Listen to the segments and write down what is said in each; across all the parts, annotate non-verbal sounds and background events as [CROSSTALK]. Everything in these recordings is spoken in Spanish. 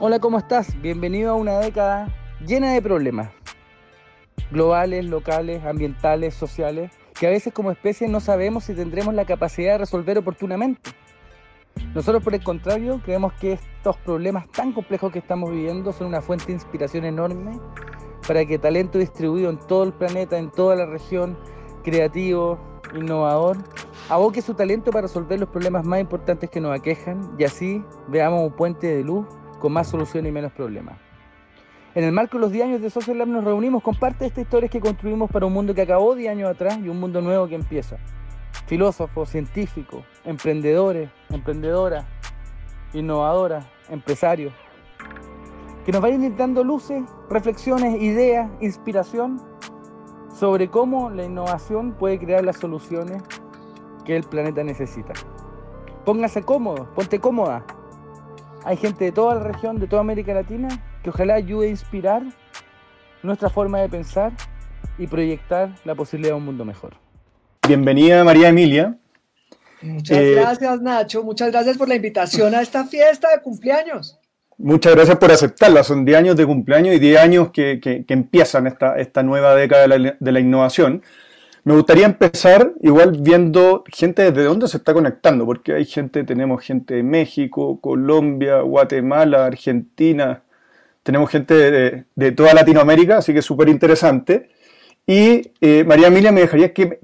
Hola, ¿cómo estás? Bienvenido a una década llena de problemas globales, locales, ambientales, sociales, que a veces como especie no sabemos si tendremos la capacidad de resolver oportunamente. Nosotros, por el contrario, creemos que estos problemas tan complejos que estamos viviendo son una fuente de inspiración enorme para que talento distribuido en todo el planeta, en toda la región, creativo, innovador, aboque su talento para resolver los problemas más importantes que nos aquejan y así veamos un puente de luz con más soluciones y menos problemas. En el marco de los 10 años de Social Lab nos reunimos con parte de estas historias que construimos para un mundo que acabó 10 años atrás y un mundo nuevo que empieza. Filósofos, científicos, emprendedores, emprendedoras, innovadoras, empresarios, que nos vayan dando luces, reflexiones, ideas, inspiración sobre cómo la innovación puede crear las soluciones que el planeta necesita. Póngase cómodo, ponte cómoda. Hay gente de toda la región, de toda América Latina, que ojalá ayude a inspirar nuestra forma de pensar y proyectar la posibilidad de un mundo mejor. Bienvenida María Emilia. Muchas eh, gracias Nacho, muchas gracias por la invitación a esta fiesta de cumpleaños. Muchas gracias por aceptarla, son 10 años de cumpleaños y 10 años que, empiezan esta, esta, nueva década de la, de la, innovación. Me gustaría empezar igual viendo gente desde dónde se está conectando, porque hay gente, tenemos gente de México, Colombia, Guatemala, Argentina, tenemos gente de, toda Latinoamérica, así que súper interesante. Y eh, María Emilia, me dejaría que,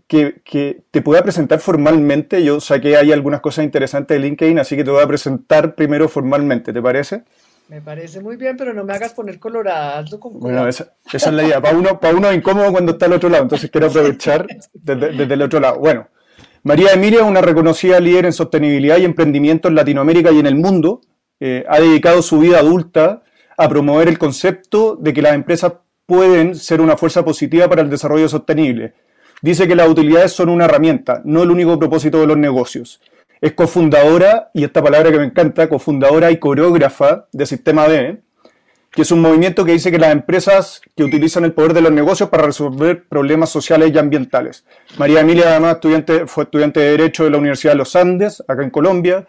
te pueda presentar formalmente. Yo que hay algunas cosas interesantes de LinkedIn, así que te voy a presentar primero formalmente, ¿te parece? Me parece muy bien, pero no me hagas poner colorada. bueno, esa, es la idea. Para uno, para uno es incómodo cuando está al otro lado, entonces quiero aprovechar desde, el otro lado. Bueno, María Emilia es una reconocida líder en sostenibilidad y emprendimiento en Latinoamérica y en el mundo. Eh, ha dedicado su vida adulta a promover el concepto de que las empresas pueden ser una fuerza positiva para el desarrollo sostenible. Dice que las utilidades son una herramienta, no el único propósito de los negocios. Es cofundadora, y esta palabra que me encanta, cofundadora y coreógrafa de Sistema B, que es un movimiento que dice que las empresas que utilizan el poder de los negocios para resolver problemas sociales y ambientales. María Emilia, además, estudiante, fue estudiante de Derecho de la Universidad de los Andes, acá en Colombia,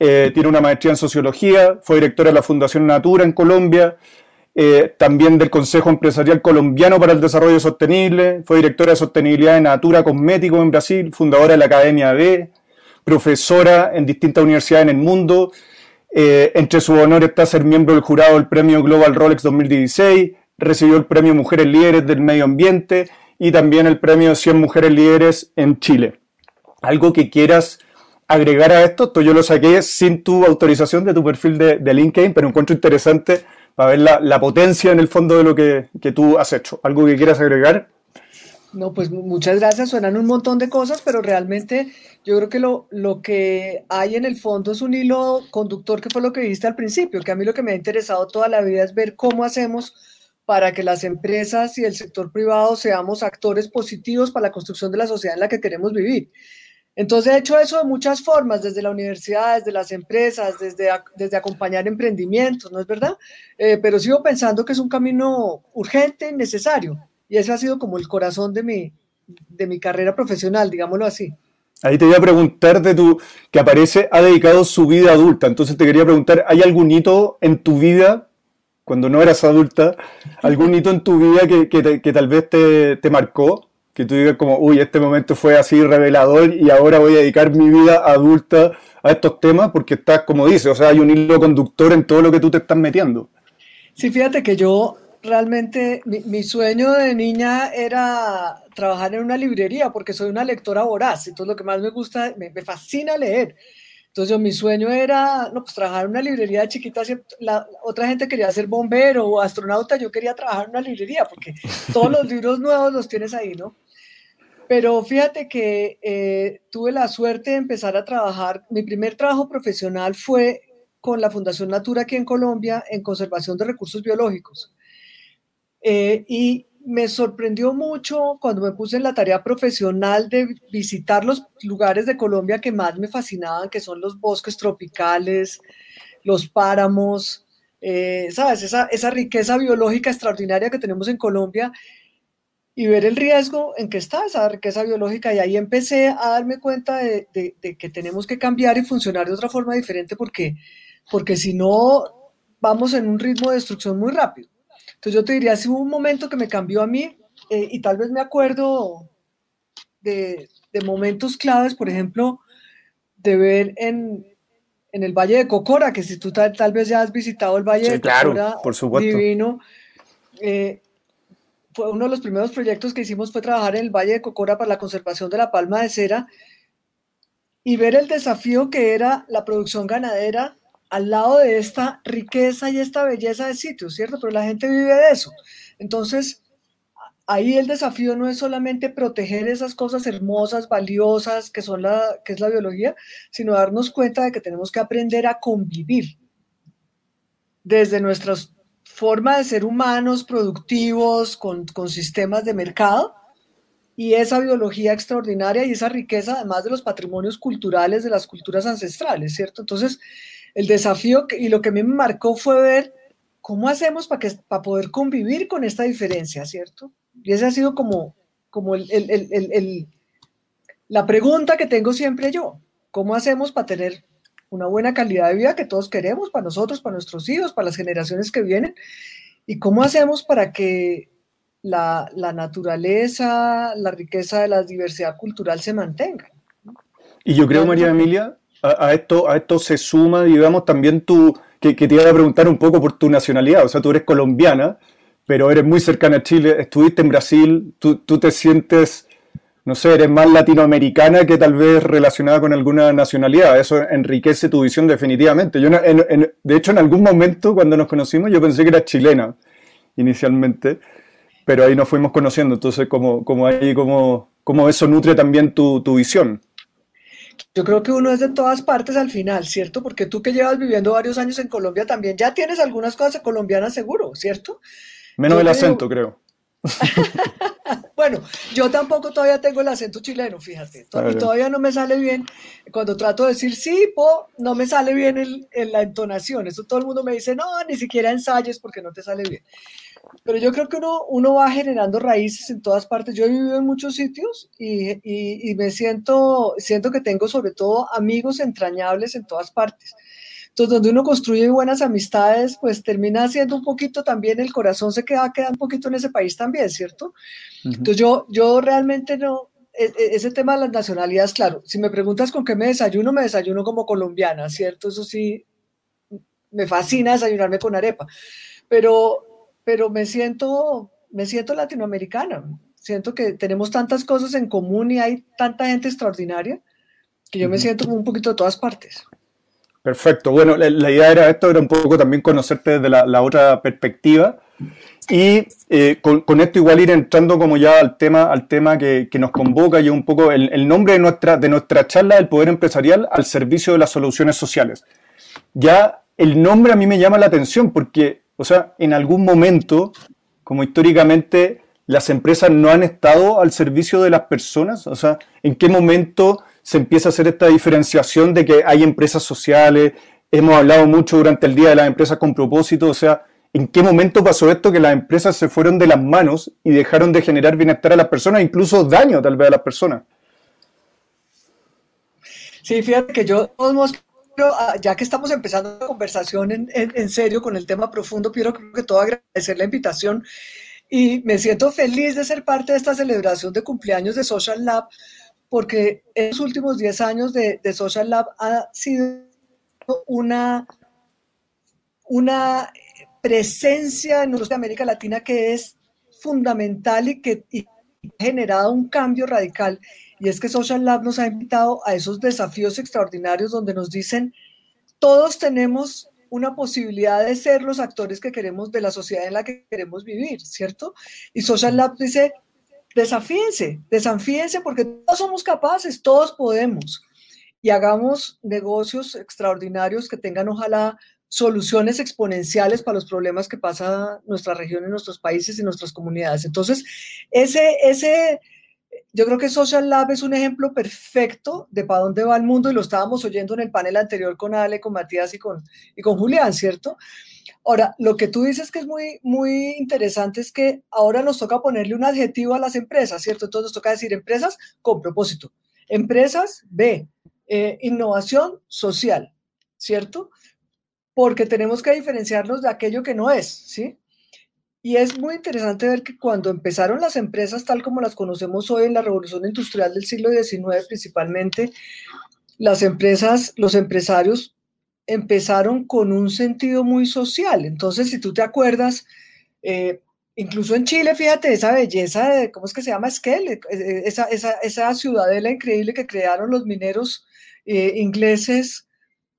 eh, tiene una maestría en sociología, fue directora de la Fundación Natura en Colombia, eh, también del Consejo Empresarial Colombiano para el Desarrollo Sostenible, fue directora de sostenibilidad de Natura Cosméticos en Brasil, fundadora de la Academia B, profesora en distintas universidades en el mundo. Eh, entre sus honores está ser miembro del jurado del premio Global Rolex 2016, recibió el premio Mujeres Líderes del Medio Ambiente y también el premio 100 Mujeres Líderes en Chile. Algo que quieras agregar a esto, esto yo lo saqué sin tu autorización de tu perfil de, LinkedIn, pero encuentro interesante para ver la, potencia en el fondo de lo que, tú has hecho. ¿Algo que quieras agregar? No, pues muchas gracias. Suenan un montón de cosas, pero realmente yo creo que lo, lo que hay en el fondo es un hilo conductor, que fue lo que dijiste al principio, que a mí lo que me ha interesado toda la vida es ver cómo hacemos para que las empresas y el sector privado seamos actores positivos para la construcción de la sociedad en la que queremos vivir. Entonces he hecho eso de muchas formas, desde la universidad, desde las empresas, desde, desde acompañar emprendimientos, ¿no es verdad? Eh, pero sigo pensando que es un camino urgente, necesario, y ese ha sido como el corazón de mi, de mi carrera profesional, digámoslo así. Ahí te voy a preguntar de tu, que aparece, ha dedicado su vida adulta, entonces te quería preguntar, ¿hay algún hito en tu vida, cuando no eras adulta, algún hito en tu vida que, que, que tal vez te, te marcó? que tú digas como, uy, este momento fue así revelador y ahora voy a dedicar mi vida adulta a estos temas porque estás, como dices, o sea, hay un hilo conductor en todo lo que tú te estás metiendo. Sí, fíjate que yo realmente, mi, sueño de niña era trabajar en una librería porque soy una lectora voraz, entonces lo que más me gusta, me, fascina leer. Entonces mi sueño era, no, pues trabajar en una librería chiquita, otra gente quería ser bombero o astronauta, yo quería trabajar en una librería porque todos los libros nuevos los tienes ahí, ¿no? Pero fíjate que eh, tuve la suerte de empezar a trabajar. Mi primer trabajo profesional fue con la Fundación Natura aquí en Colombia en conservación de recursos biológicos. Eh, y me sorprendió mucho cuando me puse en la tarea profesional de visitar los lugares de Colombia que más me fascinaban, que son los bosques tropicales, los páramos, eh, ¿sabes? Esa, esa riqueza biológica extraordinaria que tenemos en Colombia y ver el riesgo en que está esa riqueza biológica. Y ahí empecé a darme cuenta de, que tenemos que cambiar y funcionar de otra forma diferente porque, porque si no, vamos en un ritmo de destrucción muy rápido. Entonces yo te diría, si hubo un momento que me cambió a mí, eh, y tal vez me acuerdo de, momentos claves, por ejemplo, de ver en, el Valle de Cocora, que si tú tal, vez ya has visitado el Valle de Cocora, por supuesto. divino, eh, fue uno de los primeros proyectos que hicimos fue trabajar en el Valle de Cocora para la conservación de la palma de cera y ver el desafío que era la producción ganadera al lado de esta riqueza y esta belleza de sitios, ¿cierto? Pero la gente vive de eso. Entonces, ahí el desafío no es solamente proteger esas cosas hermosas, valiosas, que, son la, que es la biología, sino darnos cuenta de que tenemos que aprender a convivir desde nuestra forma de ser humanos, productivos, con, con sistemas de mercado, y esa biología extraordinaria y esa riqueza, además de los patrimonios culturales de las culturas ancestrales, ¿cierto? Entonces, el desafío y lo que a mí me marcó fue ver cómo hacemos para, que, para poder convivir con esta diferencia, ¿cierto? Y esa ha sido como, como el, la pregunta que tengo siempre yo. ¿Cómo hacemos para tener una buena calidad de vida que todos queremos para nosotros, para nuestros hijos, para las generaciones que vienen? ¿Y cómo hacemos para que la, la naturaleza, la riqueza de la diversidad cultural se mantenga? Y yo creo, María Emilia, a, esto, a esto se suma, digamos, también tú, que, te iba a preguntar un poco por tu nacionalidad, o sea, tú eres colombiana, pero eres muy cercana a Chile, estuviste en Brasil, tú, te sientes, no sé, eres más latinoamericana que tal vez relacionada con alguna nacionalidad, eso enriquece tu visión definitivamente. Yo, de hecho, en algún momento cuando nos conocimos yo pensé que era chilena inicialmente, pero ahí nos fuimos conociendo, entonces como, como ahí, como, como eso nutre también tu, tu visión. Yo creo que uno es de todas partes al final, ¿cierto? Porque tú que llevas viviendo varios años en Colombia también ya tienes algunas cosas colombianas seguro, ¿cierto? Menos el acento, creo. [LAUGHS] bueno, yo tampoco todavía tengo el acento chileno, fíjate. Todavía no me sale bien. Cuando trato de decir sí, po, no me sale bien el, la entonación. Eso todo el mundo me dice, no, ni siquiera ensayes porque no te sale bien. Pero yo creo que uno, uno va generando raíces en todas partes. Yo he vivido en muchos sitios y, y, me siento, siento que tengo sobre todo amigos entrañables en todas partes. Entonces, donde uno construye buenas amistades, pues termina siendo un poquito también, el corazón se queda, queda un poquito en ese país también, ¿cierto? Entonces, yo, yo realmente no, e, e, ese tema de las nacionalidades, claro, si me preguntas con qué me desayuno, me desayuno como colombiana, ¿cierto? Eso sí, me fascina desayunarme con arepa, pero pero me siento, me siento latinoamericana. Siento que tenemos tantas cosas en común y hay tanta gente extraordinaria que yo me siento un poquito de todas partes. Perfecto. Bueno, la, idea era esto, era un poco también conocerte desde la, otra perspectiva. Y eh, con, esto igual ir entrando como ya al tema, al tema que, nos convoca y un poco el, el, nombre de nuestra, de nuestra charla del poder empresarial al servicio de las soluciones sociales. Ya el nombre a mí me llama la atención porque o sea, en algún momento, como históricamente, las empresas no han estado al servicio de las personas. O sea, ¿en qué momento se empieza a hacer esta diferenciación de que hay empresas sociales? Hemos hablado mucho durante el día de las empresas con propósito. O sea, ¿en qué momento pasó esto que las empresas se fueron de las manos y dejaron de generar bienestar a las personas, incluso daño tal vez a las personas? Sí, fíjate que yo Ah, ya que estamos empezando la conversación en, serio con el tema profundo, quiero que todo agradecer la invitación. Y me siento feliz de ser parte de esta celebración de cumpleaños de Social Lab, porque en los últimos 10 años de, Social Lab ha sido una, una presencia en nuestra América Latina que es fundamental y que ha generado un cambio radical y es que Social Lab nos ha invitado a esos desafíos extraordinarios donde nos dicen, todos tenemos una posibilidad de ser los actores que queremos de la sociedad en la que queremos vivir, ¿cierto? Y Social Lab dice, desafíense, desafíense porque todos somos capaces, todos podemos. Y hagamos negocios extraordinarios que tengan, ojalá, soluciones exponenciales para los problemas que pasa nuestra región, en nuestros países y nuestras comunidades. Entonces, ese, ese, yo creo que Social Lab es un ejemplo perfecto de para dónde va el mundo y lo estábamos oyendo en el panel anterior con Ale, con Matías y con, y con Julián, ¿cierto? Ahora, lo que tú dices que es muy, muy interesante es que ahora nos toca ponerle un adjetivo a las empresas, ¿cierto? Entonces nos toca decir empresas con propósito. Empresas, B, eh, innovación social, ¿cierto? porque tenemos que diferenciarnos de aquello que no es, ¿sí? Y es muy interesante ver que cuando empezaron las empresas tal como las conocemos hoy en la revolución industrial del siglo XIX principalmente, las empresas, los empresarios empezaron con un sentido muy social. Entonces, si tú te acuerdas, eh, incluso en Chile, fíjate, esa belleza de, ¿cómo es que se llama? Esquel, eh, eh, esa, esa, esa, ciudadela increíble que crearon los mineros ingleses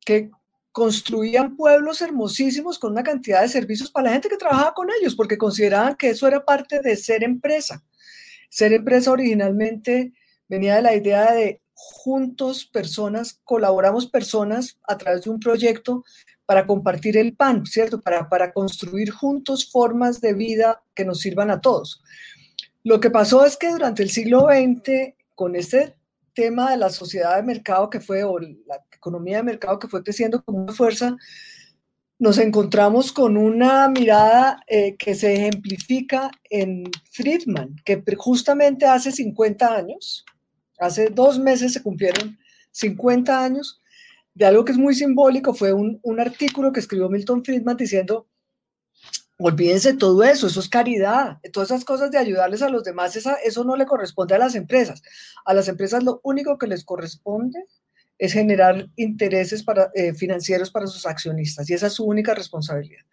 que construían pueblos hermosísimos con una cantidad de servicios para la gente que trabajaba con ellos, porque consideraban que eso era parte de ser empresa. Ser empresa originalmente venía de la idea de juntos personas, colaboramos personas a través de un proyecto para compartir el pan, ¿cierto? Para, para construir juntos formas de vida que nos sirvan a todos. Lo que pasó es que durante el siglo XX, con este tema de la sociedad de mercado que fue, o la economía de mercado que fue creciendo con una fuerza, nos encontramos con una mirada eh, que se ejemplifica en Friedman, que justamente hace 50 años Hace dos meses se cumplieron 50 años de algo que es muy simbólico. Fue un, artículo que escribió Milton Friedman diciendo, olvídense todo eso, eso es caridad. Todas esas cosas de ayudarles a los demás, eso no le corresponde a las empresas. A las empresas lo único que les corresponde es generar intereses para, eh, financieros para sus accionistas y esa es su única responsabilidad.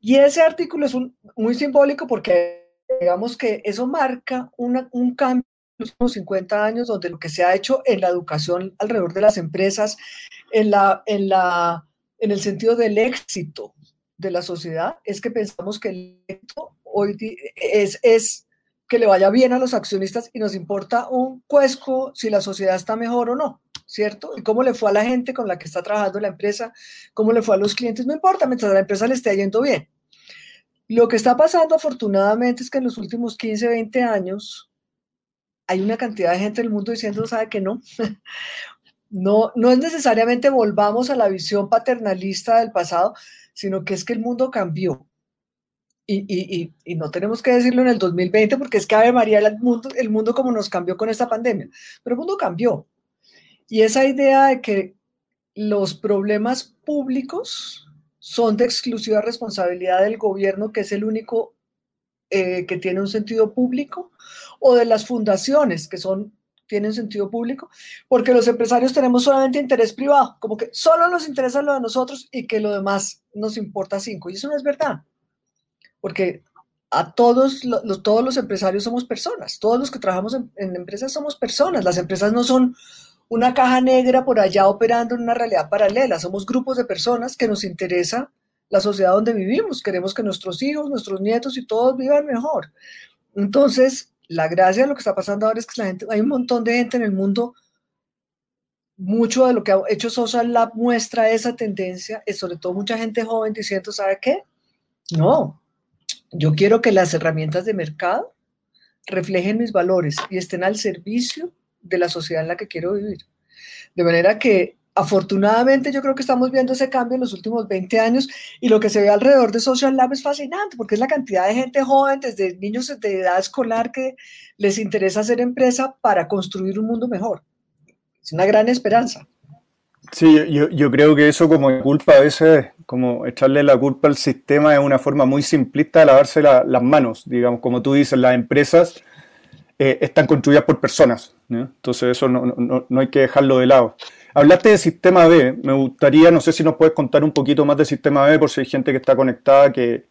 Y ese artículo es muy simbólico porque digamos que eso marca un cambio los últimos 50 años, donde lo que se ha hecho en la educación alrededor de las empresas, en, la, en, la, en el sentido del éxito de la sociedad, es que pensamos que el éxito hoy es, es que le vaya bien a los accionistas y nos importa un cuesco si la sociedad está mejor o no, ¿cierto? Y cómo le fue a la gente con la que está trabajando la empresa, cómo le fue a los clientes, no importa, mientras la empresa le esté yendo bien. Lo que está pasando afortunadamente es que en los últimos 15, 20 años, hay una cantidad de gente en el mundo diciendo, sabe que no. [LAUGHS] no, no es necesariamente volvamos a la visión paternalista del pasado, sino que es que el mundo cambió. Y, y, y, no tenemos que decirlo en el 2020 porque es que, Ave María, el mundo, el mundo como nos cambió con esta pandemia, pero el mundo cambió. Y esa idea de que los problemas públicos son de exclusiva responsabilidad del gobierno, que es el único eh, que tiene un sentido público o de las fundaciones que son tienen sentido público, porque los empresarios tenemos solamente interés privado, como que solo nos interesa lo de nosotros y que lo demás nos importa cinco. Y eso no es verdad, porque a todos los, todos los empresarios somos personas, todos los que trabajamos en, en, empresas somos personas. Las empresas no son una caja negra por allá operando en una realidad paralela, somos grupos de personas que nos interesa la sociedad donde vivimos. Queremos que nuestros hijos, nuestros nietos y todos vivan mejor. Entonces, la gracia de lo que está pasando ahora es que la gente, hay un montón de gente en el mundo, mucho de lo que ha hecho Social Lab muestra esa tendencia, es sobre todo mucha gente joven diciendo, ¿sabe qué? No, yo quiero que las herramientas de mercado reflejen mis valores y estén al servicio de la sociedad en la que quiero vivir. De manera que afortunadamente yo creo que estamos viendo ese cambio en los últimos 20 años y lo que se ve alrededor de Social Lab es fascinante porque es la cantidad de gente joven, desde niños de edad escolar que les interesa hacer empresa para construir un mundo mejor. Es una gran esperanza. Sí, yo, yo creo que eso como culpa a veces, como echarle la culpa al sistema es una forma muy simplista de lavarse las manos. Digamos, como tú dices, las empresas eh, están construidas por personas. Entonces eso no, no, no hay que dejarlo de lado. Hablaste de Sistema B. Me gustaría, no sé si nos puedes contar un poquito más de Sistema B, por si hay gente que está conectada que,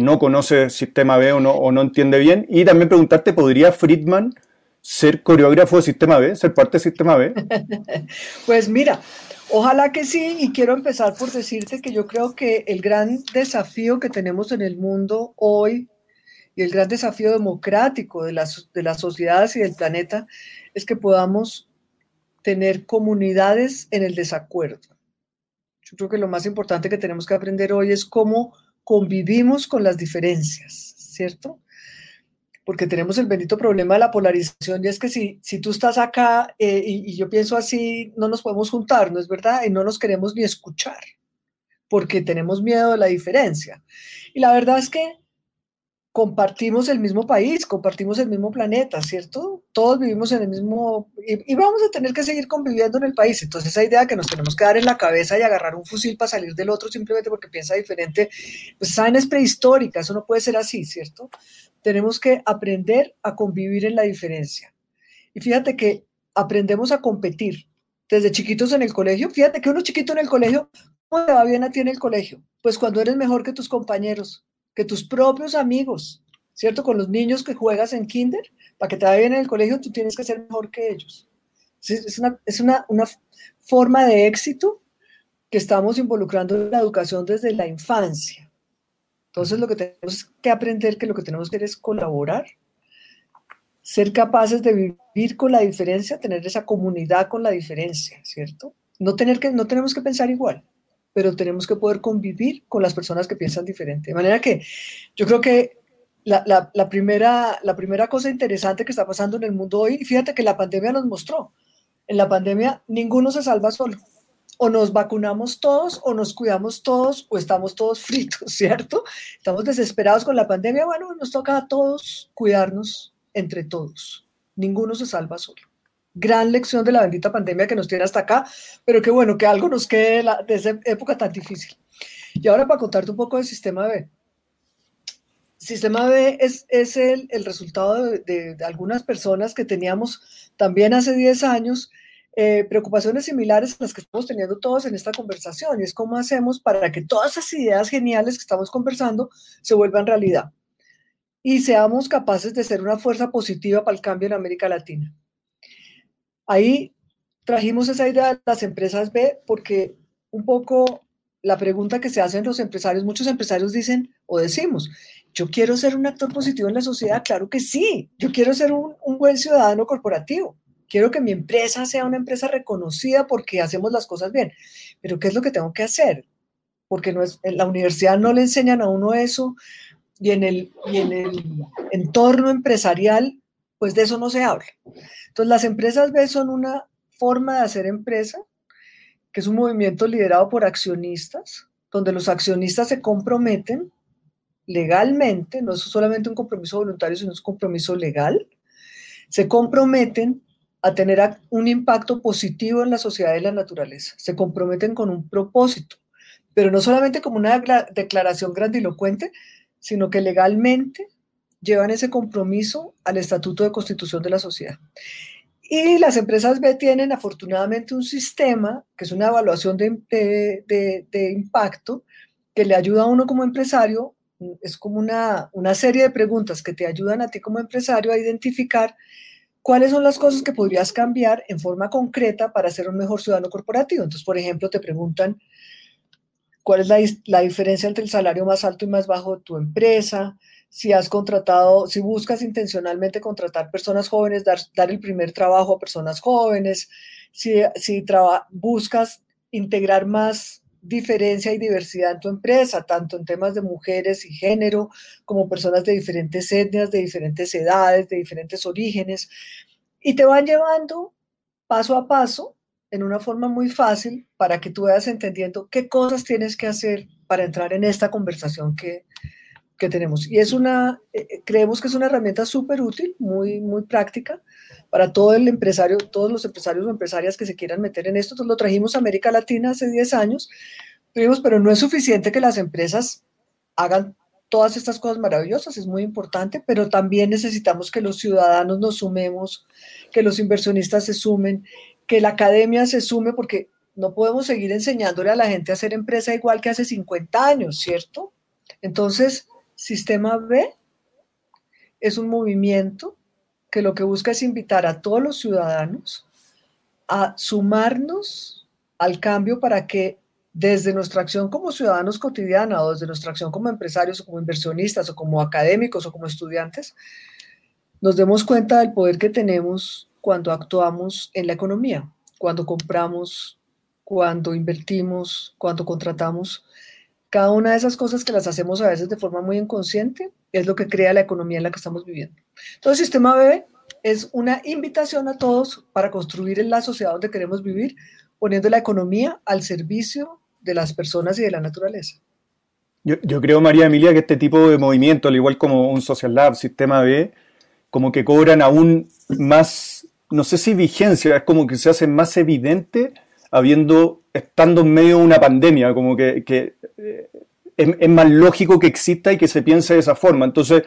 no conoce Sistema B o no, o no entiende bien. Y también preguntarte, ¿podría Friedman ser coreógrafo de Sistema B, ser parte de Sistema B? [LAUGHS] pues mira, ojalá que sí. Y quiero empezar por decirte que yo creo que el gran desafío que tenemos en el mundo hoy y el gran desafío democrático de las, de las sociedades y del planeta es que podamos tener comunidades en el desacuerdo. Yo creo que lo más importante que tenemos que aprender hoy es cómo convivimos con las diferencias, ¿cierto? Porque tenemos el bendito problema de la polarización y es que si, si tú estás acá eh, y, y yo pienso así, no nos podemos juntar, ¿no es verdad? Y no nos queremos ni escuchar porque tenemos miedo de la diferencia. Y la verdad es que compartimos el mismo país, compartimos el mismo planeta, ¿cierto? Todos vivimos en el mismo, y, vamos a tener que seguir conviviendo en el país. Entonces esa idea que nos tenemos que dar en la cabeza y agarrar un fusil para salir del otro simplemente porque piensa diferente, pues saben, es prehistórica, eso no puede ser así, ¿cierto? Tenemos que aprender a convivir en la diferencia. Y fíjate que aprendemos a competir desde chiquitos en el colegio. Fíjate que uno chiquito en el colegio, ¿cómo te va bien a ti en el colegio? Pues cuando eres mejor que tus compañeros, que tus propios amigos, ¿cierto? Con los niños que juegas en kinder, para que te vaya en el colegio, tú tienes que ser mejor que ellos. Es una, es una, una forma de éxito que estamos involucrando en la educación desde la infancia. Entonces lo que tenemos que aprender, que lo que tenemos que hacer es colaborar, ser capaces de vivir con la diferencia, tener esa comunidad con la diferencia, ¿cierto? No, tener que, no tenemos que pensar igual pero tenemos que poder convivir con las personas que piensan diferente. De manera que yo creo que la, primera, la primera cosa interesante que está pasando en el mundo hoy, fíjate que la pandemia nos mostró, en la pandemia ninguno se salva solo. O nos vacunamos todos, o nos cuidamos todos, o estamos todos fritos, [LAUGHS] ¿cierto? Estamos desesperados con la pandemia. Bueno, nos toca a todos cuidarnos entre todos. Ninguno se salva solo gran lección de la bendita pandemia que nos tiene hasta acá, pero qué bueno que algo nos quede de, esa época tan difícil. Y ahora para contarte un poco del sistema B. Sistema B es, es el, el, resultado de, de, algunas personas que teníamos también hace 10 años eh, preocupaciones similares a las que estamos teniendo todos en esta conversación, y es cómo hacemos para que todas esas ideas geniales que estamos conversando se vuelvan realidad y seamos capaces de ser una fuerza positiva para el cambio en América Latina. Ahí trajimos esa idea de las empresas B porque un poco la pregunta que se hacen los empresarios, muchos empresarios dicen o decimos, yo quiero ser un actor positivo en la sociedad, claro que sí, yo quiero ser un, buen ciudadano corporativo, quiero que mi empresa sea una empresa reconocida porque hacemos las cosas bien, pero ¿qué es lo que tengo que hacer? Porque no es, en la universidad no le enseñan a uno eso y en el, y en el entorno empresarial pues de eso no se habla. Entonces las empresas B son una forma de hacer empresa, que es un movimiento liderado por accionistas, donde los accionistas se comprometen legalmente, no es solamente un compromiso voluntario, sino es un compromiso legal, se comprometen a tener un impacto positivo en la sociedad y la naturaleza, se comprometen con un propósito, pero no solamente como una declaración grandilocuente, sino que legalmente llevan ese compromiso al Estatuto de Constitución de la Sociedad. Y las empresas B tienen afortunadamente un sistema, que es una evaluación de, impacto, que le ayuda a uno como empresario, es como una, una serie de preguntas que te ayudan a ti como empresario a identificar cuáles son las cosas que podrías cambiar en forma concreta para ser un mejor ciudadano corporativo. Entonces, por ejemplo, te preguntan cuál es la, la diferencia entre el salario más alto y más bajo de tu empresa, si has contratado, si buscas intencionalmente contratar personas jóvenes, dar, dar el primer trabajo a personas jóvenes, si, si buscas integrar más diferencia y diversidad en tu empresa, tanto en temas de mujeres y género, como personas de diferentes etnias, de diferentes edades, de diferentes orígenes, y te van llevando paso a paso en una forma muy fácil para que tú vayas entendiendo qué cosas tienes que hacer para entrar en esta conversación que, que tenemos. Y es una, eh, eh, creemos que es una herramienta súper útil, muy, muy práctica para todo el empresario, todos los empresarios o empresarias que se quieran meter en esto. Entonces lo trajimos a América Latina hace 10 años, pero no es suficiente que las empresas hagan todas estas cosas maravillosas, es muy importante, pero también necesitamos que los ciudadanos nos sumemos, que los inversionistas se sumen, que la academia se sume, porque no podemos seguir enseñándole a la gente a hacer empresa igual que hace 50 años, ¿cierto? Entonces, Sistema B es un movimiento que lo que busca es invitar a todos los ciudadanos a sumarnos al cambio para que desde nuestra acción como ciudadanos cotidiana o desde nuestra acción como empresarios o como inversionistas o como académicos o como estudiantes, nos demos cuenta del poder que tenemos cuando actuamos en la economía, cuando compramos, cuando invertimos, cuando contratamos cada una de esas cosas que las hacemos a veces de forma muy inconsciente es lo que crea la economía en la que estamos viviendo. Entonces, sistema BB es una invitación a todos para construir la sociedad donde queremos vivir, poniendo la economía al servicio de las personas y de la naturaleza. Yo, creo, María Emilia, que este tipo de movimiento, al igual como un Social Lab, Sistema B, como que cobran aún más, no sé si vigencia, es como que se hace más evidente habiendo, estando en medio de una pandemia, como que, eh, es, más lógico que exista y que se piense de esa forma. Entonces,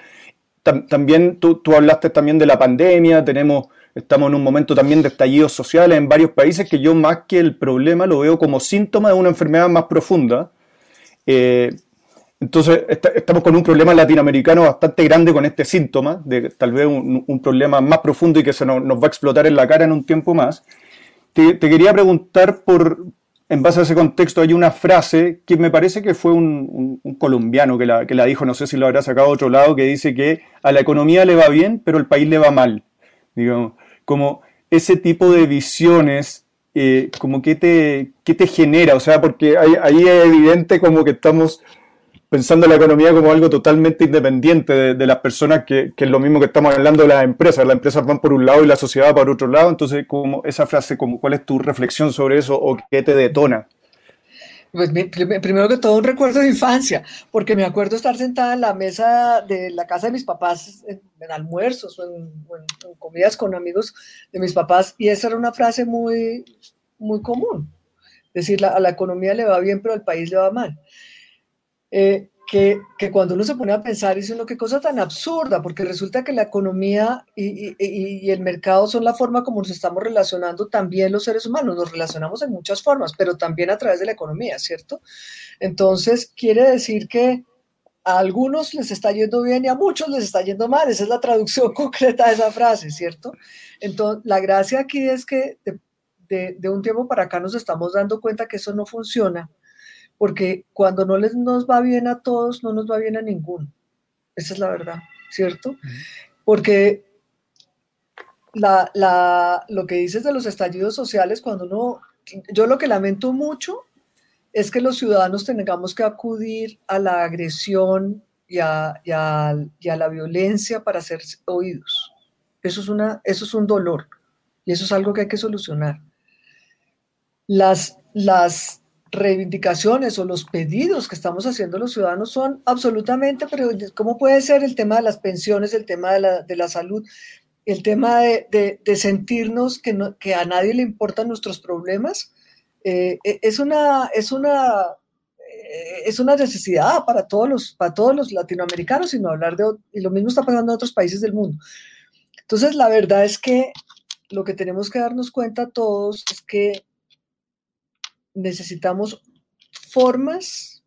también tú, hablaste también de la pandemia, tenemos Estamos en un momento también de estallidos sociales en varios países que yo más que el problema lo veo como síntoma de una enfermedad más profunda. Eh, entonces estamos con un problema latinoamericano bastante grande con este síntoma, de tal vez un, problema más profundo y que se nos, va a explotar en la cara en un tiempo más. Te, quería preguntar por, en base a ese contexto, hay una frase que me parece que fue un, colombiano que la, que la, dijo, no sé si lo habrá sacado a otro lado, que dice que a la economía le va bien, pero al país le va mal. Digamos como ese tipo de visiones, eh, como que te, qué te genera, o sea, porque ahí, es evidente como que estamos pensando en la economía como algo totalmente independiente de, las personas, que, es lo mismo que estamos hablando de las empresas. Las empresas van por un lado y la sociedad por otro lado. Entonces, como esa frase, como, ¿cuál es tu reflexión sobre eso o qué te detona? Pues primero que todo un recuerdo de infancia, porque me acuerdo estar sentada en la mesa de la casa de mis papás en, almuerzos o en, comidas con amigos de mis papás y esa era una frase muy, muy común. Es decir, a la economía le va bien, pero al país le va mal. Eh, que, cuando uno se pone a pensar, dice uno, qué cosa tan absurda, porque resulta que la economía y, el mercado son la forma como nos estamos relacionando también los seres humanos. Nos relacionamos en muchas formas, pero también a través de la economía, ¿cierto? Entonces, quiere decir que a algunos les está yendo bien y a muchos les está yendo mal. Esa es la traducción [LAUGHS] concreta de esa frase, ¿cierto? Entonces, la gracia aquí es que de, de un tiempo para acá nos estamos dando cuenta que eso no funciona porque cuando no les nos va bien a todos, no nos va bien a ninguno. Esa es la verdad, ¿cierto? Porque la, lo que dices de los estallidos sociales, cuando uno, yo lo que lamento mucho es que los ciudadanos tengamos que acudir a la agresión y a, la violencia para ser oídos. Eso es, una, eso es un dolor y eso es algo que hay que solucionar. Las, las reivindicaciones o los pedidos que estamos haciendo los ciudadanos son absolutamente, pero ¿cómo puede ser el tema de las pensiones, el tema de la, de la salud, el tema de, de, sentirnos que, no, que, a nadie le importan nuestros problemas? Eh, e, es, una, es, una, eh, es una necesidad para todos, los, para todos los latinoamericanos, sino hablar de, y lo mismo está pasando en otros países del mundo. Entonces, la verdad es que lo que tenemos que darnos cuenta todos es que necesitamos formas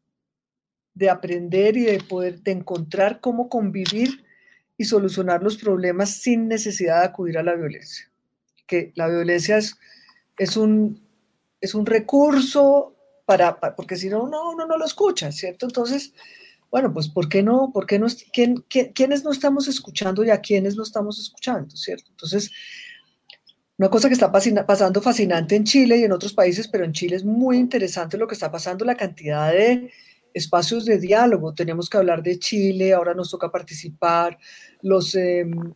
de aprender y de poder de encontrar cómo convivir y solucionar los problemas sin necesidad de acudir a la violencia. Que la violencia es, es, un, es un recurso para, porque si no, no, uno no lo escucha, ¿cierto? Entonces, bueno, pues ¿por qué no? ¿Por qué no? ¿quién, quiénes no estamos escuchando y a quiénes no estamos escuchando, ¿cierto? Entonces, una cosa que está pasando fascinante en Chile y en otros países, pero en Chile es muy interesante lo que está pasando, la cantidad de espacios de diálogo. Tenemos que hablar de Chile, ahora nos toca participar, los em,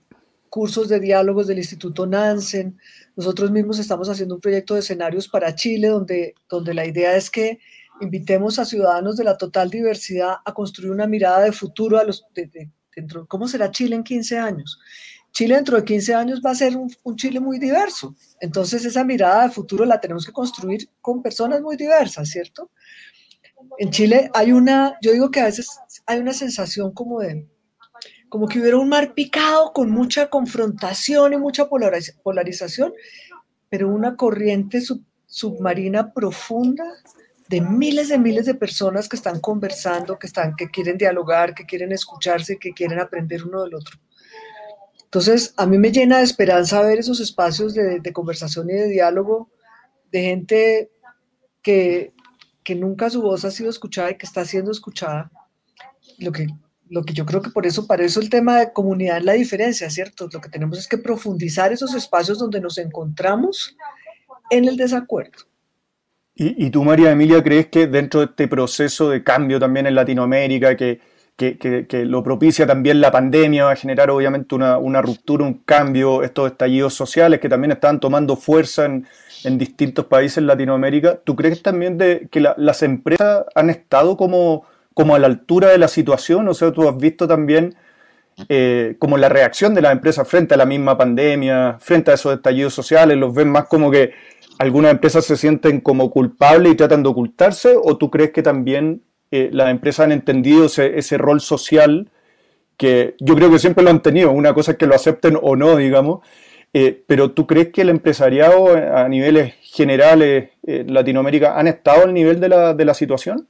cursos de diálogos del Instituto Nansen. Nosotros mismos estamos haciendo un proyecto de escenarios para Chile, donde, donde la idea es que invitemos a ciudadanos de la total diversidad a construir una mirada de futuro a los, dentro, ¿cómo será Chile en 15 años? Chile dentro de 15 años va a ser un, Chile muy diverso. Entonces esa mirada de futuro la tenemos que construir con personas muy diversas, ¿cierto? En Chile hay una, yo digo que a veces hay una sensación como de, como que hubiera un mar picado con mucha confrontación y mucha polarización, pero una corriente submarina profunda de miles de miles de personas que están conversando, que están, que quieren dialogar, que quieren escucharse, que quieren aprender uno del otro. Entonces, a mí me llena de esperanza ver esos espacios de, conversación y de diálogo de gente que, nunca su voz ha sido escuchada y que está siendo escuchada. Lo que, lo que yo creo que por eso, para eso el tema de comunidad es la diferencia, ¿cierto? Lo que tenemos es que profundizar esos espacios donde nos encontramos en el desacuerdo. ¿Y, y tú, María Emilia, crees que dentro de este proceso de cambio también en Latinoamérica, que, que, lo propicia también la pandemia, va a generar obviamente una, ruptura, un cambio, estos estallidos sociales que también están tomando fuerza en, distintos países en Latinoamérica. ¿Tú crees también de, que las empresas han estado como, como a la altura de la situación? O sea, tú has visto también eh, como la reacción de las empresas frente a la misma pandemia, frente a esos estallidos sociales, los ven más como que algunas empresas se sienten como culpables y tratan de ocultarse, o tú crees que también eh, las empresas han entendido ese, rol social que yo creo que siempre lo han tenido, una cosa es que lo acepten o no, digamos, eh, pero tú crees que el empresariado a niveles generales en Latinoamérica han estado al nivel de la, de la situación?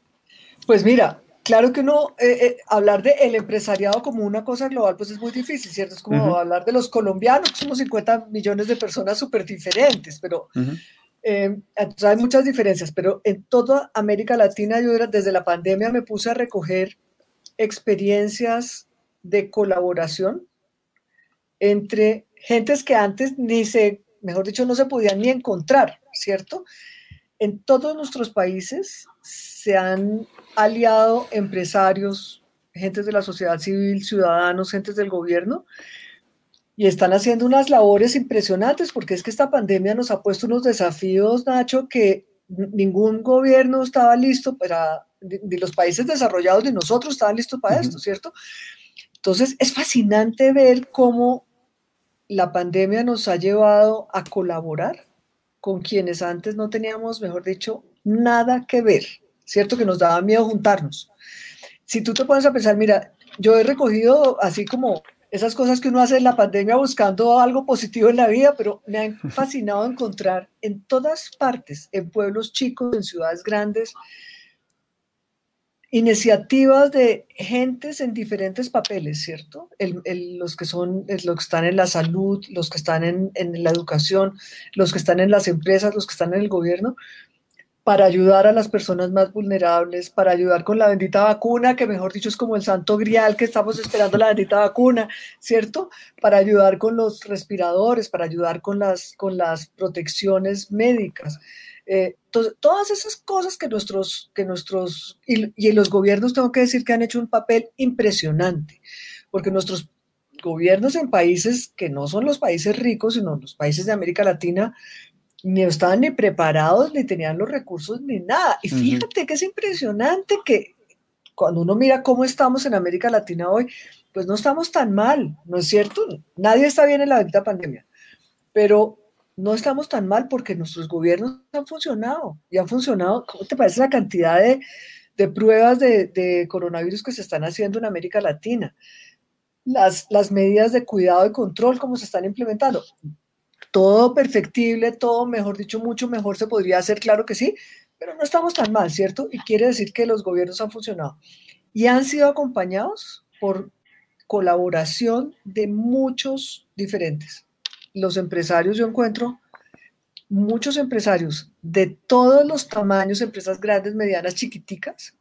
Pues mira, Claro que no, eh, eh, hablar del el empresariado como una cosa global, pues es muy difícil, ¿cierto? Es como hablar de los colombianos, que somos 50 millones de personas súper diferentes, pero eh, hay muchas diferencias, pero en toda América Latina yo desde la pandemia me puse a recoger experiencias de colaboración entre gentes que antes ni se, mejor dicho, no se podían ni encontrar, ¿cierto? En todos nuestros países se han aliado empresarios, gentes de la sociedad civil, ciudadanos, gentes del gobierno, y están haciendo unas labores impresionantes, porque es que esta pandemia nos ha puesto unos desafíos, Nacho, que ningún gobierno estaba listo para, ni los países desarrollados ni nosotros estaban listos para esto, ¿cierto? Entonces, es fascinante ver cómo la pandemia nos ha llevado a colaborar con quienes antes no teníamos, mejor dicho, nada que ver. ¿cierto? Que nos daba miedo juntarnos. Si tú te pones a pensar, mira, yo he recogido así como esas cosas que uno hace en la pandemia buscando algo positivo en la vida, pero me ha [LAUGHS] fascinado encontrar en todas partes, en pueblos chicos, en ciudades grandes, iniciativas de gentes en diferentes papeles, ¿cierto? los que son, los que están en la salud, los que están en, en, la educación, los que están en las empresas, los que están en el gobierno, para ayudar a las personas más vulnerables, para ayudar con la bendita vacuna, que mejor dicho es como el santo grial que estamos esperando la bendita vacuna, ¿cierto? Para ayudar con los respiradores, para ayudar con las, con las protecciones médicas. Eh, todas esas cosas que nuestros, que nuestros y, y los gobiernos, tengo que decir que han hecho un papel impresionante, porque nuestros gobiernos en países que no son los países ricos, sino los países de América Latina, ni estaban ni preparados, ni tenían los recursos, ni nada. Y fíjate que es impresionante que cuando uno mira cómo estamos en América Latina hoy, pues no estamos tan mal, ¿no es cierto? Nadie está bien en la bendita pandemia, pero no estamos tan mal porque nuestros gobiernos han funcionado y han funcionado. ¿Cómo te parece la cantidad de, de pruebas de, de, coronavirus que se están haciendo en América Latina? Las, las medidas de cuidado y control, cómo se están implementando todo perfectible, todo, mejor dicho, mucho mejor se podría hacer, claro que sí, pero no estamos tan mal, ¿cierto? Y quiere decir que los gobiernos han funcionado. Y han sido acompañados por colaboración de muchos diferentes. Los empresarios, yo encuentro muchos empresarios de todos los tamaños, empresas grandes, medianas, chiquiticas,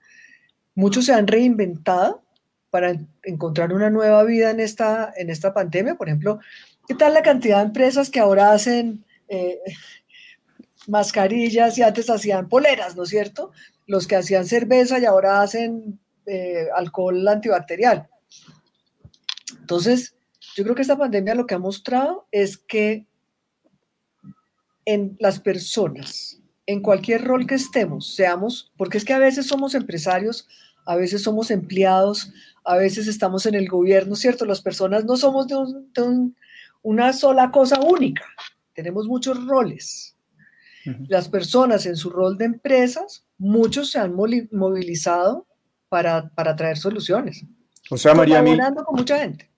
muchos se han reinventado para encontrar una nueva vida en esta, en esta pandemia. Por ejemplo, ¿Qué tal la cantidad de empresas que ahora hacen eh, mascarillas y antes hacían poleras, ¿no es cierto? Los que hacían cerveza y ahora hacen eh, alcohol antibacterial. Entonces, yo creo que esta pandemia lo que ha mostrado es que en las personas, en cualquier rol que estemos, seamos, porque es que a veces somos empresarios, a veces somos empleados, a veces estamos en el gobierno, ¿cierto? Las personas no somos de un una sola cosa única. Tenemos muchos roles. Las personas en su rol de empresas, muchos se han movilizado para, traer soluciones. O sea, María, con mucha gente.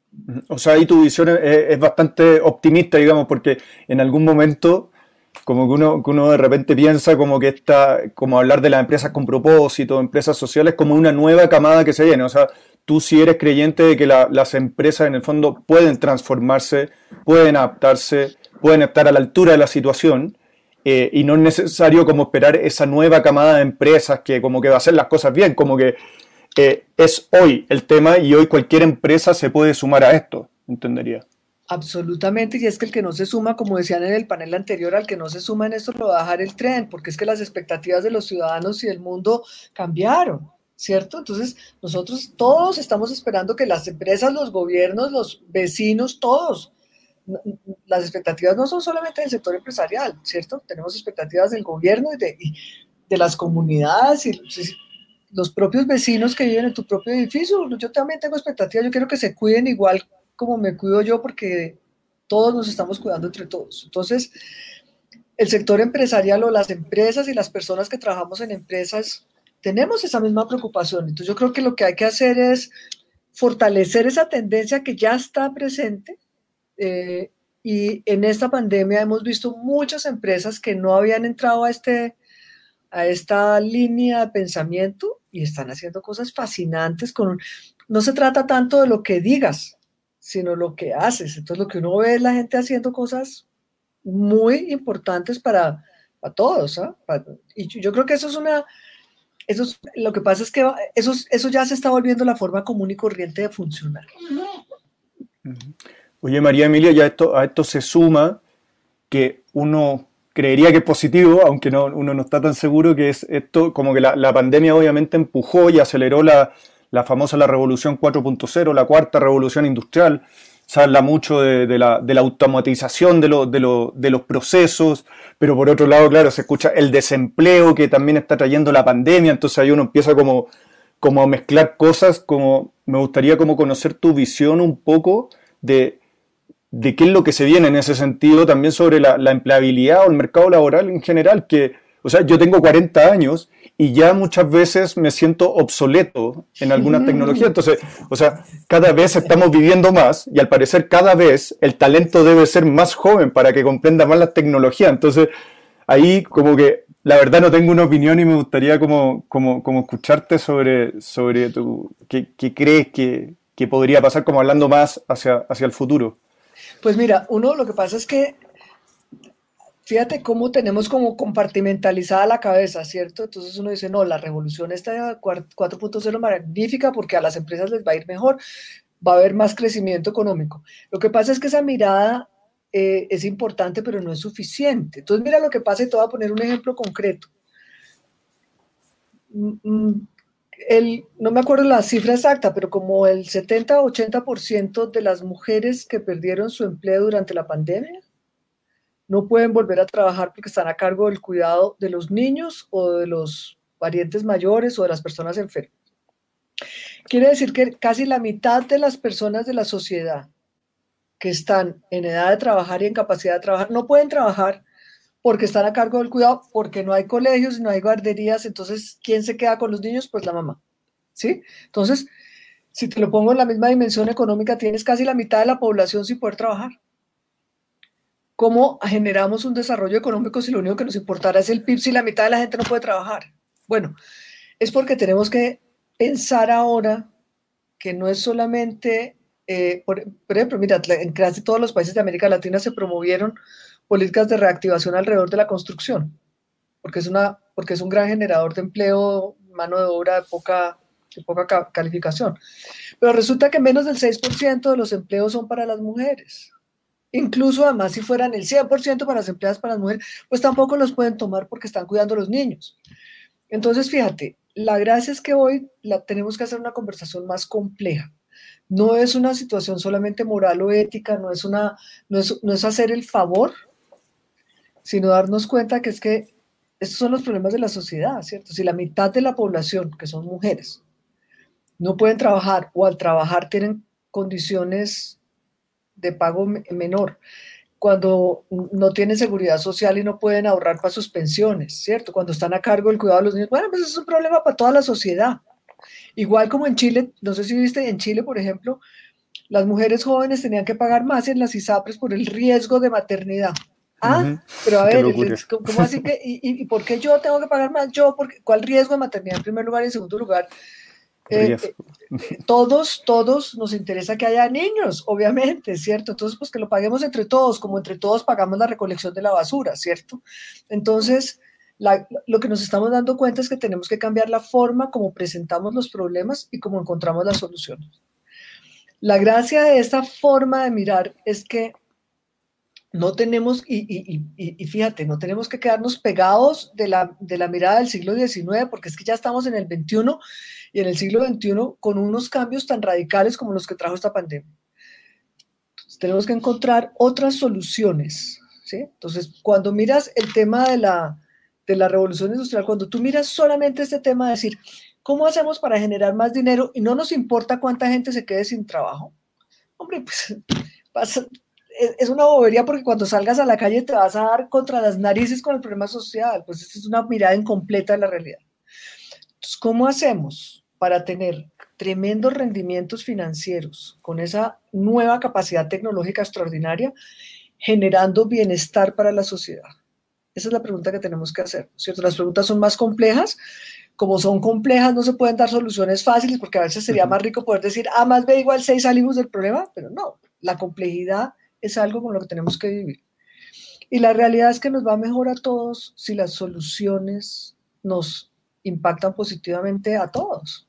O sea, ahí tu visión es, bastante optimista, digamos, porque en algún momento como que uno, que uno de repente piensa como que está, como hablar de las empresas con propósito, empresas sociales, como una nueva camada que se viene. O sea, tú si eres creyente de que las empresas en el fondo pueden transformarse, pueden adaptarse, pueden estar a la altura de la situación, eh, y no es necesario como esperar esa nueva camada de empresas que como que va a hacer las cosas bien, como que eh, es hoy el tema y hoy cualquier empresa se puede sumar a esto, entendería. Absolutamente, y es que el que no se suma, como decían en el panel anterior, al que no se suma en esto lo va a dejar el tren, porque es que las expectativas de los ciudadanos y del mundo cambiaron. ¿Cierto? Entonces, nosotros todos estamos esperando que las empresas, los gobiernos, los vecinos, todos, las expectativas no son solamente del sector empresarial, ¿cierto? Tenemos expectativas del gobierno y de, de las comunidades y, los propios vecinos que viven en tu propio edificio. Yo también tengo expectativas, yo quiero que se cuiden igual como me cuido yo porque todos nos estamos cuidando entre todos. Entonces, el sector empresarial o las empresas y las personas que trabajamos en empresas tenemos esa misma preocupación. Entonces, yo creo que lo que hay que hacer es fortalecer esa tendencia que ya está presente. Eh, y en esta pandemia hemos visto muchas empresas que no habían entrado a, este, a esta línea de pensamiento y están haciendo cosas fascinantes. Con, no se trata tanto de lo que digas, sino lo que haces. Entonces lo que uno ve es la gente haciendo cosas muy importantes para, para todos. ¿ah? y yo creo que eso es una... Eso lo que pasa es que eso, eso ya se está volviendo la forma común y corriente de funcionar. Oye, María Emilia, ya esto, a esto se suma que uno creería que es positivo, aunque no, uno no está tan seguro, que es esto, como que la, pandemia obviamente empujó y aceleró la, famosa la revolución 4.0, la cuarta revolución industrial. Se habla mucho de, la, automatización de, de, los procesos, pero por otro lado, claro, se escucha el desempleo que también está trayendo la pandemia, entonces ahí uno empieza como, como a mezclar cosas, como me gustaría como conocer tu visión un poco de de qué es lo que se viene en ese sentido, también sobre la, empleabilidad o el mercado laboral en general, que, o sea, yo tengo 40 años y ya muchas veces me siento obsoleto en alguna tecnología. Entonces, o sea, cada vez estamos viviendo más y al parecer cada vez el talento debe ser más joven para que comprenda más la tecnología. Entonces, ahí como que la verdad no tengo una opinión y me gustaría como, como, como escucharte sobre, sobre tu, qué, crees que, que, podría pasar como hablando más hacia, hacia el futuro. Pues mira, uno lo que pasa es que, fíjate cómo tenemos como compartimentalizada la cabeza, ¿cierto? Entonces uno dice, no, la revolución está 4.0 magnífica porque a las empresas les va a ir mejor, va a haber más crecimiento económico. Lo que pasa es que esa mirada eh, es importante, pero no es suficiente. Entonces mira lo que pasa y te voy a poner un ejemplo concreto. Mm, mm, el, no me acuerdo la cifra exacta, pero como el 70-80% de las mujeres que perdieron su empleo durante la pandemia no pueden volver a trabajar porque están a cargo del cuidado de los niños o de los parientes mayores o de las personas enfermas. Quiere decir que casi la mitad de las personas de la sociedad que están en edad de trabajar y en capacidad de trabajar no pueden trabajar porque están a cargo del cuidado, porque no hay colegios, no hay guarderías, entonces, ¿quién se queda con los niños? Pues la mamá, ¿sí? Entonces, si te lo pongo en la misma dimensión económica, tienes casi la mitad de la población sin poder trabajar. ¿Cómo generamos un desarrollo económico si lo único que nos importará es el PIB si la mitad de la gente no puede trabajar? Bueno, es porque tenemos que pensar ahora que no es solamente, eh, por, por, ejemplo, mira, en casi todos los países de América Latina se promovieron políticas de reactivación alrededor de la construcción, porque es, una, porque es un gran generador de empleo, mano de obra de poca, de poca calificación. Pero resulta que menos del 6% de los empleos son para las mujeres. Incluso además si fueran el 100% para las empleadas para las mujeres, pues tampoco los pueden tomar porque están cuidando a los niños. Entonces, fíjate, la gracia es que hoy la, tenemos que hacer una conversación más compleja. No es una situación solamente moral o ética, no es, una, no es, no es hacer el favor sino darnos cuenta que es que estos son los problemas de la sociedad, ¿cierto? Si la mitad de la población, que son mujeres, no pueden trabajar o al trabajar tienen condiciones de pago menor, cuando no tienen seguridad social y no pueden ahorrar para sus pensiones, ¿cierto? Cuando están a cargo del cuidado de los niños, bueno, pues es un problema para toda la sociedad. Igual como en Chile, no sé si viste, en Chile, por ejemplo, las mujeres jóvenes tenían que pagar más en las ISAPRES por el riesgo de maternidad. Ah, pero a ver, ¿cómo así que, y, por qué yo tengo que pagar más? Yo, porque, ¿cuál riesgo de maternidad en primer lugar y en segundo lugar? Eh, eh, todos, todos nos interesa que haya niños, obviamente, ¿cierto? Entonces, pues que lo paguemos entre todos, como entre todos pagamos la recolección de la basura, ¿cierto? Entonces, lo que nos estamos dando cuenta es que tenemos que cambiar la forma como presentamos los problemas y cómo encontramos las soluciones. La gracia de esta forma de mirar es que no tenemos, y, fíjate, no tenemos que quedarnos pegados de la, de la mirada del siglo XIX, porque es que ya estamos en el XXI y en el siglo XXI con unos cambios tan radicales como los que trajo esta pandemia. tenemos que encontrar otras soluciones. ¿sí? Entonces, cuando miras el tema de la, de la revolución industrial, cuando tú miras solamente este tema de decir, ¿Cómo hacemos para generar más dinero y no nos importa cuánta gente se quede sin trabajo? Hombre, pues [LAUGHS] es una bobería porque cuando salgas a la calle te vas a dar contra las narices con el problema social. Pues es una mirada incompleta de la realidad. Entonces, ¿cómo hacemos para tener tremendos rendimientos financieros con esa nueva capacidad tecnológica extraordinaria, generando bienestar para la sociedad? Esa es la pregunta que tenemos que hacer, ¿cierto? Las preguntas son más complejas. Como son complejas, no se pueden dar soluciones fáciles, porque a veces sería más rico poder decir, A más B igual 6 salimos del problema, pero no, la complejidad es algo con lo que tenemos que vivir. Y la realidad es que nos va mejor a todos si las soluciones nos impactan positivamente a todos.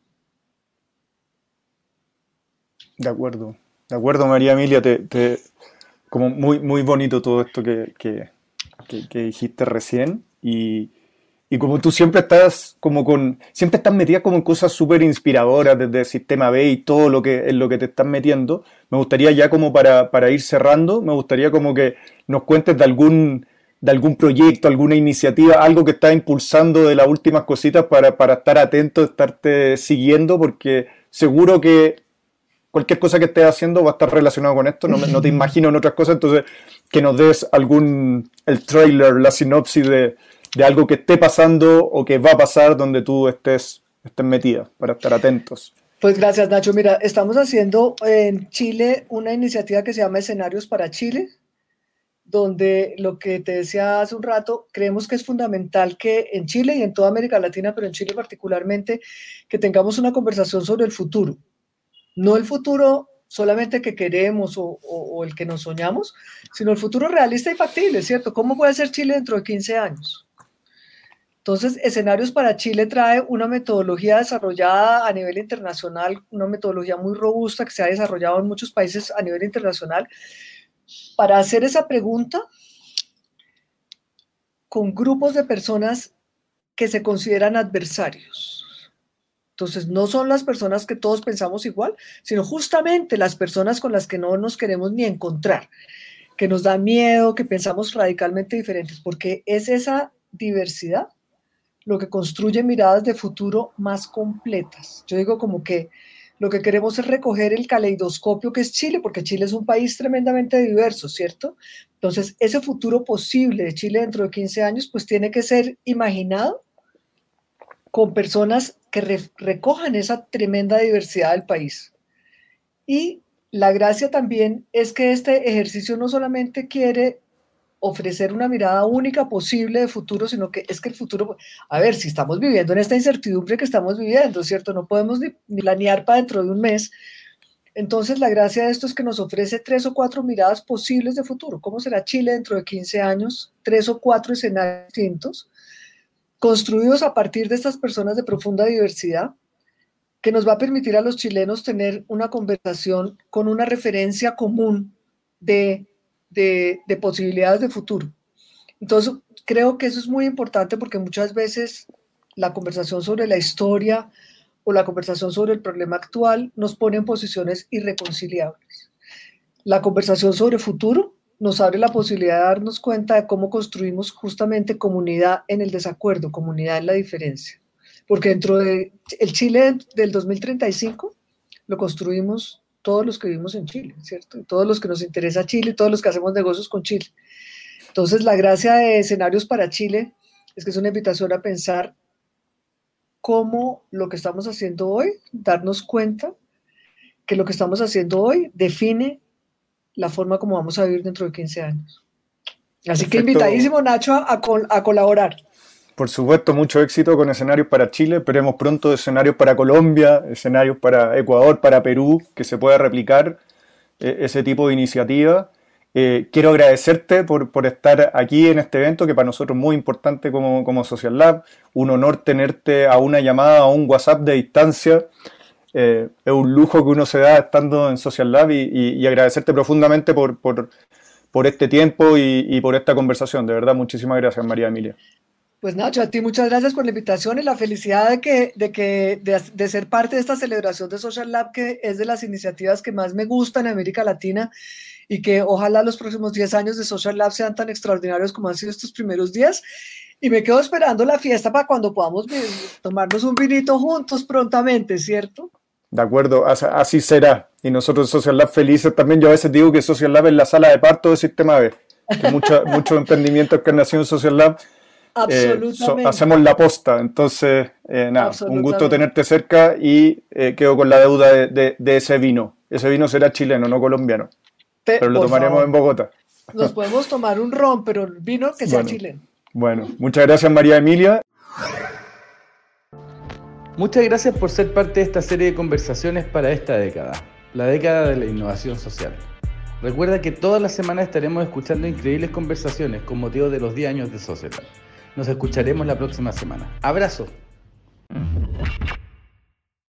De acuerdo, de acuerdo María Emilia, te, como muy, muy bonito todo esto que, que, dijiste recién y, y, como tú siempre estás como con, siempre estás metida como en cosas súper inspiradoras desde el sistema B y todo lo que, en lo que te estás metiendo, me gustaría ya como para, para ir cerrando, me gustaría como que nos cuentes de algún de algún proyecto, alguna iniciativa, algo que estás impulsando de las últimas cositas para, para estar atento, estarte siguiendo, porque seguro que cualquier cosa que estés haciendo va a estar relacionado con esto, no, no te [LAUGHS] imagino en otras cosas, entonces que nos des algún, el trailer, la sinopsis de, de, algo que esté pasando o que va a pasar donde tú estés, estés metida, para estar atentos. Pues gracias Nacho, mira, estamos haciendo en Chile una iniciativa que se llama Escenarios para Chile, donde lo que te decía hace un rato, creemos que es fundamental que en Chile y en toda América Latina, pero en Chile particularmente, que tengamos una conversación sobre el futuro. No el futuro solamente que queremos o, el que nos soñamos, sino el futuro realista y factible, ¿cierto? ¿Cómo puede ser Chile dentro de 15 años? Entonces, Escenarios para Chile trae una metodología desarrollada a nivel internacional, una metodología muy robusta que se ha desarrollado en muchos países a nivel internacional, para hacer esa pregunta con grupos de personas que se consideran adversarios. Entonces, no son las personas que todos pensamos igual, sino justamente las personas con las que no nos queremos ni encontrar, que nos da miedo, que pensamos radicalmente diferentes, porque es esa diversidad lo que construye miradas de futuro más completas. Yo digo como que lo que queremos es recoger el caleidoscopio que es Chile, porque Chile es un país tremendamente diverso, ¿cierto? Entonces, ese futuro posible de Chile dentro de 15 años, pues tiene que ser imaginado con personas que recojan esa tremenda diversidad del país. Y la gracia también es que este ejercicio no solamente quiere ofrecer una mirada única posible de futuro, sino que es que el futuro, a ver, si estamos viviendo en esta incertidumbre que estamos viviendo, ¿cierto? No podemos ni, planear para dentro de un mes. Entonces, la gracia de esto es que nos ofrece tres o cuatro miradas posibles de futuro. ¿Cómo será Chile dentro de 15 años? Tres o cuatro escenarios distintos, construidos a partir de estas personas de profunda diversidad, que nos va a permitir a los chilenos tener una conversación con una referencia común de de, posibilidades de futuro. Entonces, creo que eso es muy importante porque muchas veces la conversación sobre la historia o la conversación sobre el problema actual nos pone en posiciones irreconciliables. La conversación sobre futuro nos abre la posibilidad de darnos cuenta de cómo construimos justamente comunidad en el desacuerdo, comunidad en la diferencia. Porque dentro del el Chile del 2035 lo construimos todos los que vivimos en Chile, ¿cierto? todos los que nos interesa Chile, todos los que hacemos negocios con Chile. Entonces, la gracia de escenarios para Chile es que es una invitación a pensar cómo lo que estamos haciendo hoy, darnos cuenta que lo que estamos haciendo hoy define la forma como vamos a vivir dentro de 15 años. Así que invitadísimo, Nacho, a, a colaborar. Por supuesto, mucho éxito con escenarios para Chile. Esperemos pronto escenarios para Colombia, escenarios para Ecuador, para Perú, que se pueda replicar eh, ese tipo de iniciativa. Eh, quiero agradecerte por, estar aquí en este evento, que para nosotros es muy importante como, como Social Lab. Un honor tenerte a una llamada, a un WhatsApp de distancia. Eh, es un lujo que uno se da estando en Social Lab y, agradecerte profundamente por, por, este tiempo y, y por esta conversación. De verdad, muchísimas gracias, María Emilia. Pues Nacho, a ti muchas gracias por la invitación y la felicidad de que, de que de, ser parte de esta celebración de Social Lab, que es de las iniciativas que más me gustan en América Latina y que ojalá los próximos 10 años de Social Lab sean tan extraordinarios como han sido estos primeros días. y me quedo esperando la fiesta para cuando podamos tomarnos un vinito juntos prontamente, ¿cierto? De acuerdo, así será. Y nosotros Social Lab felices también. Yo a veces digo que Social Lab es la sala de parto del sistema B. Que muchos [LAUGHS] emprendimientos que han nacido en Social Lab eh, hacemos la posta. Entonces, eh, nada, un gusto tenerte cerca y eh, quedo con la deuda de, ese vino. Ese vino será chileno, no colombiano. pero lo tomaremos en Bogotá. Nos podemos tomar un ron, pero el vino que sea chileno. Bueno, muchas gracias María Emilia. Muchas gracias por ser parte de esta serie de conversaciones para esta década, la década de la innovación social. Recuerda que todas las semanas estaremos escuchando increíbles conversaciones con motivo de los 10 años de Sociedad. Nos escucharemos la próxima semana. Abrazo.